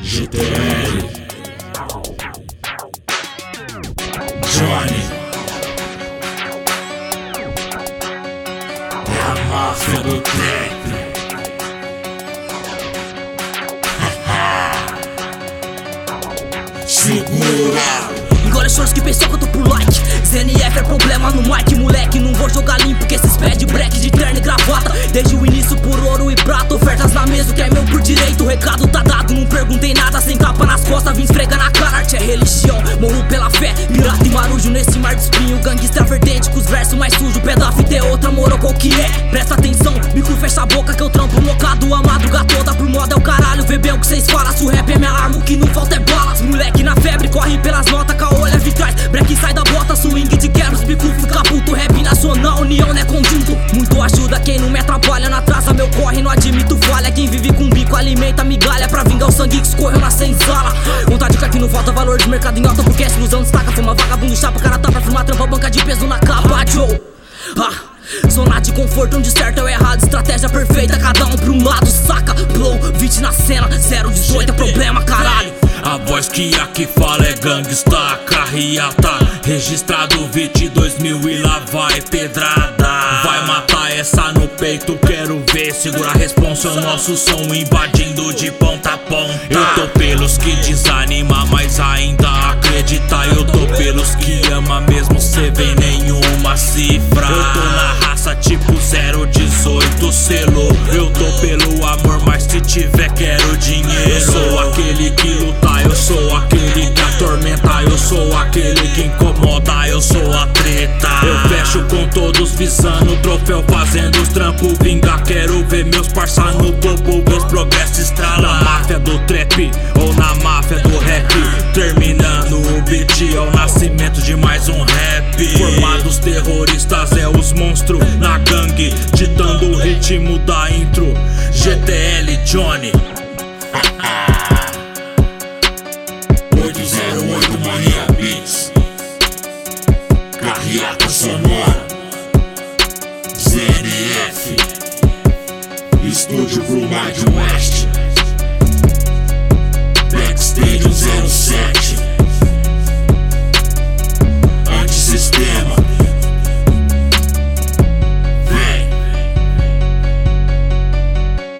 GTL Johnny É a máfia do trap Segura Engole shorts que pensou que eu tô por like ZNF é problema no mic, moleque Não vou jogar limpo que esses pé de break de terno e gravata. Desde o início por ouro e prata Ofertas na mesa, o que é meu por direito O recado tá dado, não perguntei nada Sem capa nas costas, vim esfregar na cara Arte é religião, morro pela fé Pirata e marujo nesse mar de espinho Gangster verdente com os versos mais sujos Pé da fita é outra, moro qual que é? Presta atenção, bico fecha a boca que eu trampo mocado A madruga toda pro modo é o caralho Vê bem o que cês falam, se o rap é minha arma O que não falta é balas, moleque na febre Corre pelas notas, Alimenta migalha pra vingar o sangue que escorreu na senzala. Vontade que aqui não falta valor de mercado em alta Porque essa ilusão destaca, fuma vagabundo chapa Cara tá pra firmar, trampa, banca de peso na capa Joe, ah Zona de conforto onde certo é o errado Estratégia perfeita, cada um pra um lado Saca, blow, 20 na cena 018 é problema, caralho. A voz que aqui fala é gangsta Carreata, registrado 22 mil e lá vai pedrada. Vai matar essa no peito, quero ver. Segura a responsa, o nosso som invadindo de ponta a ponta. Eu tô pelos que desanima, mas ainda acredita. Eu tô pelos que ama mesmo cê vem nenhuma cifra. Eu tô na raça tipo 018 selo Eu tô pelo amor, mas se tiver quero dinheiro. Eu sou aquele que luta, eu sou aquele que atormenta. Eu sou aquele que incomoda, todos visando troféu, fazendo os trampo vingar. Quero ver meus parça no topo, meus progressos na Máfia do trap ou na máfia do rap. Terminando o beat é o nascimento de mais um rap. Formados terroristas é os monstros na gangue, ditando o ritmo da intro. GTL Johnny. 808 Mania Beats Carriata Sonora ZNF Estúdio Vumad West Backstage 07